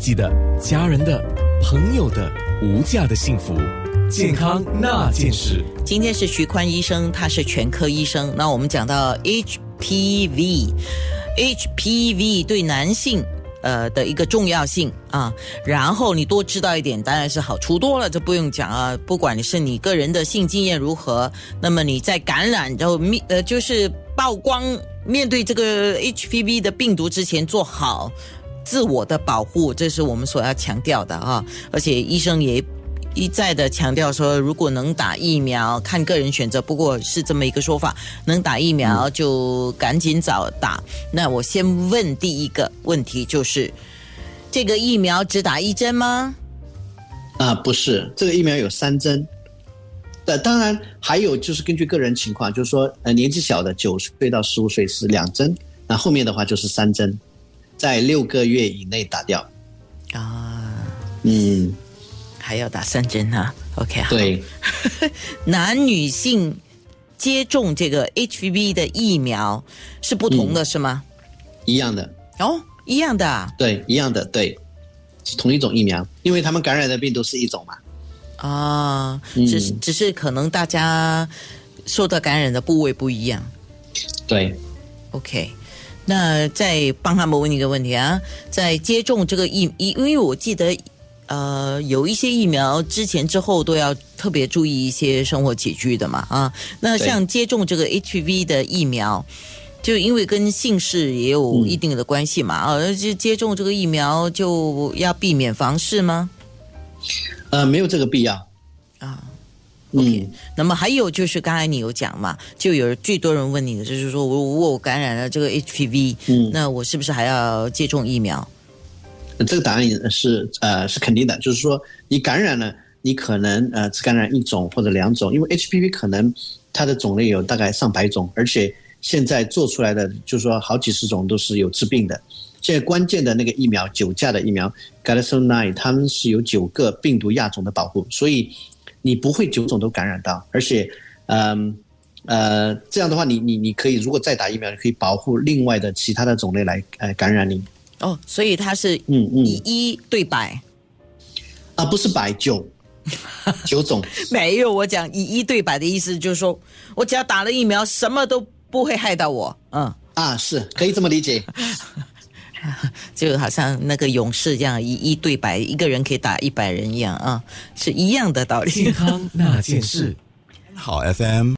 己的、家人的、朋友的无价的幸福。健康那件事。今天是徐宽医生，他是全科医生。那我们讲到 HPV，HPV 对男性呃的一个重要性啊，然后你多知道一点，当然是好处多了，这不用讲啊。不管你是你个人的性经验如何，那么你在感染然后面呃就是曝光面对这个 HPV 的病毒之前做好自我的保护，这是我们所要强调的啊。而且医生也。一再的强调说，如果能打疫苗，看个人选择，不过是这么一个说法。能打疫苗就赶紧早打。那我先问第一个问题，就是这个疫苗只打一针吗？啊，不是，这个疫苗有三针。呃，当然还有就是根据个人情况，就是说，呃，年纪小的九岁到十五岁是两针，那后面的话就是三针，在六个月以内打掉。啊，嗯。还要打三针哈，OK 好。对，男女性接种这个 HPV 的疫苗是不同的，是吗？一样的哦，一样的啊。对，一样的，对，是同一种疫苗，因为他们感染的病毒是一种嘛。啊，只是只是可能大家受到感染的部位不一样。对，OK，那再帮他们问一个问题啊，在接种这个疫，因因为我记得。呃，有一些疫苗之前之后都要特别注意一些生活起居的嘛啊。那像接种这个 HPV 的疫苗，就因为跟姓氏也有一定的关系嘛啊，就接种这个疫苗就要避免房事吗？呃，没有这个必要啊。OK，那么还有就是刚才你有讲嘛，就有最多人问你的就是说，我如果我感染了这个 HPV，嗯，那我是不是还要接种疫苗？这个答案是呃是肯定的，就是说你感染了，你可能呃只感染一种或者两种，因为 HPV 可能它的种类有大概上百种，而且现在做出来的就是说好几十种都是有致病的。现在关键的那个疫苗九价的疫苗 g a l a x o Nine，他们是有九个病毒亚种的保护，所以你不会九种都感染到，而且嗯呃这样的话，你你你可以如果再打疫苗，你可以保护另外的其他的种类来呃感染你。哦，所以它是嗯嗯以一对百，啊，不是百九 九种，没有我讲以一对百的意思，就是说我只要打了疫苗，什么都不会害到我。嗯啊，是可以这么理解，就好像那个勇士这样一一对百，一个人可以打一百人一样啊，是一样的道理。健康那件事，好 FM。